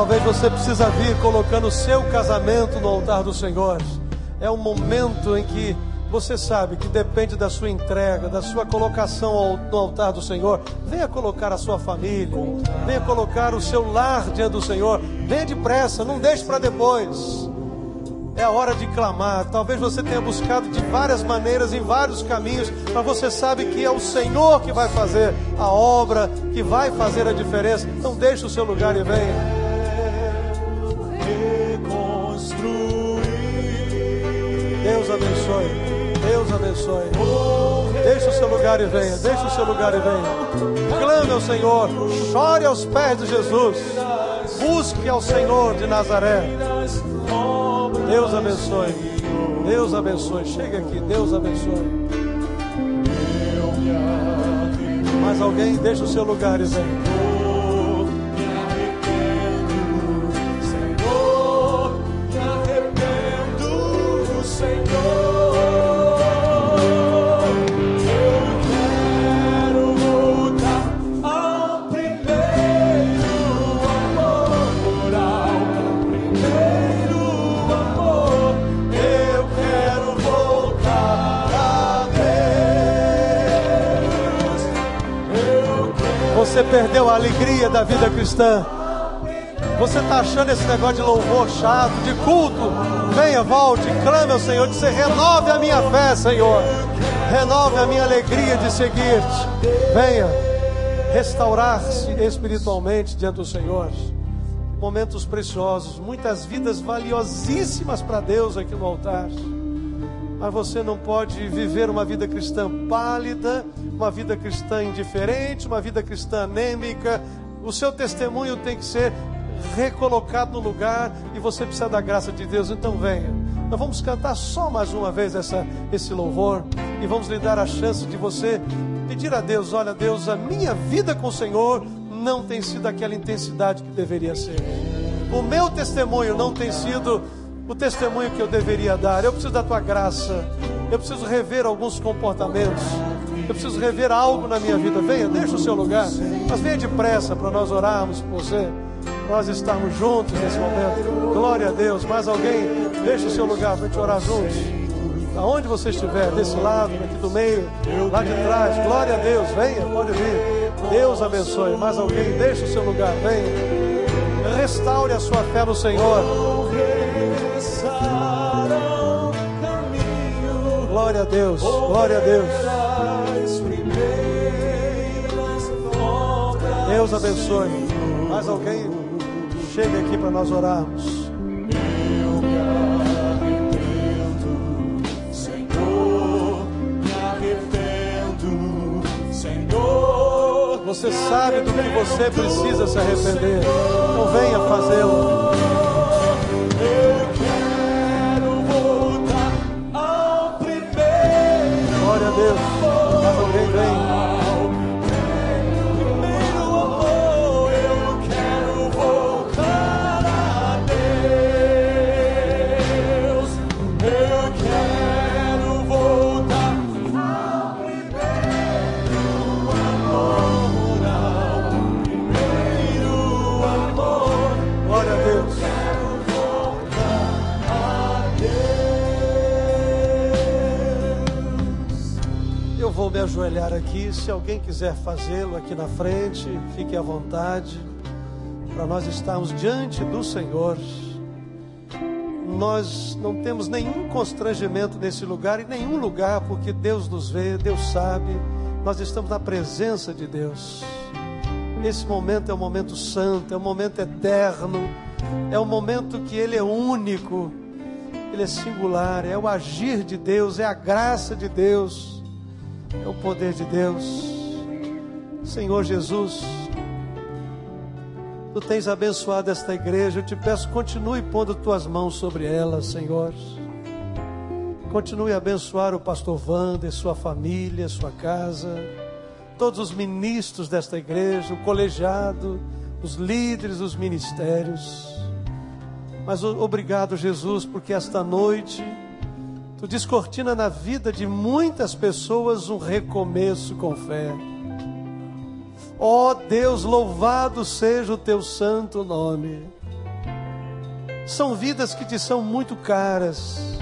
Talvez você precisa vir colocando o seu casamento no altar do Senhor. É um momento em que você sabe que depende da sua entrega, da sua colocação no altar do Senhor. Venha colocar a sua família, venha colocar o seu lar diante do Senhor. Venha depressa, não deixe para depois. É a hora de clamar. Talvez você tenha buscado de várias maneiras, em vários caminhos, mas você sabe que é o Senhor que vai fazer a obra, que vai fazer a diferença. Então deixe o seu lugar e venha. Deus abençoe. Deus abençoe. Deixe o seu lugar e venha. Deixe o seu lugar e venha. Clame ao Senhor. Chore aos pés de Jesus. Busque ao Senhor de Nazaré. Deus abençoe. Deus abençoe. Chega aqui. Deus abençoe. Mais alguém? Deixe o seu lugar e venha. Alegria da vida cristã. Você está achando esse negócio de louvor chato, de culto? Venha, volte, clame ao Senhor, diz: renove a minha fé, Senhor. Renove a minha alegria de seguir-te. Venha restaurar-se espiritualmente diante do Senhor. Momentos preciosos, muitas vidas valiosíssimas para Deus aqui no altar. Mas você não pode viver uma vida cristã pálida, uma vida cristã indiferente, uma vida cristã anêmica. O seu testemunho tem que ser recolocado no lugar e você precisa da graça de Deus. Então venha. Nós vamos cantar só mais uma vez essa, esse louvor e vamos lhe dar a chance de você pedir a Deus: olha, Deus, a minha vida com o Senhor não tem sido aquela intensidade que deveria ser. O meu testemunho não tem sido o testemunho que eu deveria dar. Eu preciso da tua graça. Eu preciso rever alguns comportamentos. Eu preciso rever algo na minha vida. Venha, deixa o seu lugar. Mas venha depressa para nós orarmos por você. Nós estarmos juntos nesse momento. Glória a Deus. Mais alguém, deixa o seu lugar para a gente orar juntos. Aonde você estiver, desse lado, aqui do meio, lá de trás. Glória a Deus. Venha, pode vir. Deus abençoe. Mais alguém, deixa o seu lugar. Venha. Restaure a sua fé no Senhor. Glória a Deus, glória a Deus. Deus abençoe. Mais alguém? Chega aqui para nós orarmos. Você sabe do que você precisa se arrepender. Então venha fazê-lo. Ajoelhar aqui. Se alguém quiser fazê-lo aqui na frente, fique à vontade. Para nós estarmos diante do Senhor. Nós não temos nenhum constrangimento nesse lugar, em nenhum lugar, porque Deus nos vê, Deus sabe. Nós estamos na presença de Deus. Esse momento é um momento santo, é um momento eterno, é um momento que Ele é único, Ele é singular, é o agir de Deus, é a graça de Deus é o poder de Deus. Senhor Jesus, Tu tens abençoado esta igreja. Eu te peço, continue pondo tuas mãos sobre ela, Senhor. Continue a abençoar o pastor Wander, sua família, sua casa, todos os ministros desta igreja, o colegiado, os líderes dos ministérios. Mas obrigado, Jesus, porque esta noite Tu descortina na vida de muitas pessoas um recomeço com fé. Ó oh Deus, louvado seja o teu santo nome. São vidas que te são muito caras,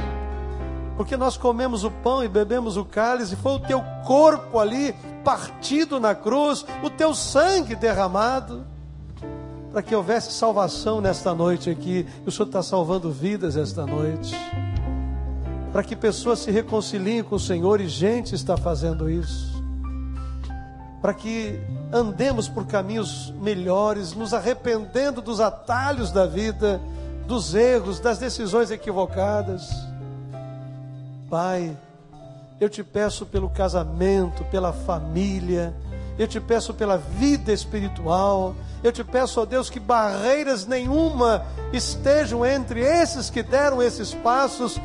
porque nós comemos o pão e bebemos o cálice, foi o teu corpo ali partido na cruz, o teu sangue derramado. para que houvesse salvação nesta noite aqui. O Senhor está salvando vidas esta noite. Para que pessoas se reconciliem com o Senhor e gente está fazendo isso. Para que andemos por caminhos melhores, nos arrependendo dos atalhos da vida, dos erros, das decisões equivocadas. Pai, eu te peço pelo casamento, pela família, eu te peço pela vida espiritual, eu te peço, ó Deus, que barreiras nenhuma estejam entre esses que deram esses passos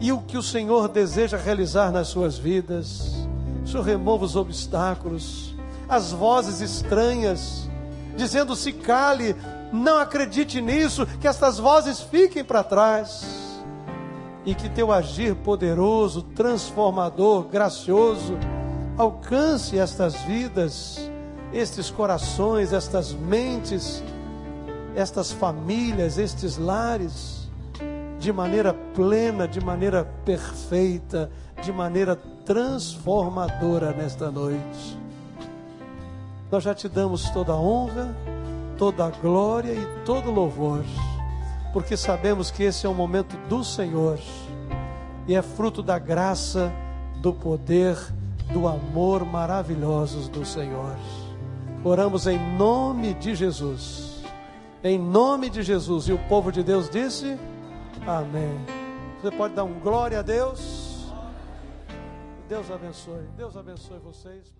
e o que o Senhor deseja realizar nas suas vidas. O Senhor remova os obstáculos, as vozes estranhas, dizendo: se cale, não acredite nisso, que estas vozes fiquem para trás. E que teu agir poderoso, transformador, gracioso, alcance estas vidas estes corações, estas mentes, estas famílias, estes lares, de maneira plena, de maneira perfeita, de maneira transformadora nesta noite. Nós já te damos toda a honra, toda a glória e todo o louvor, porque sabemos que esse é o momento do Senhor e é fruto da graça, do poder, do amor maravilhosos do Senhor. Oramos em nome de Jesus. Em nome de Jesus. E o povo de Deus disse: Amém. Você pode dar um glória a Deus? Deus abençoe. Deus abençoe vocês.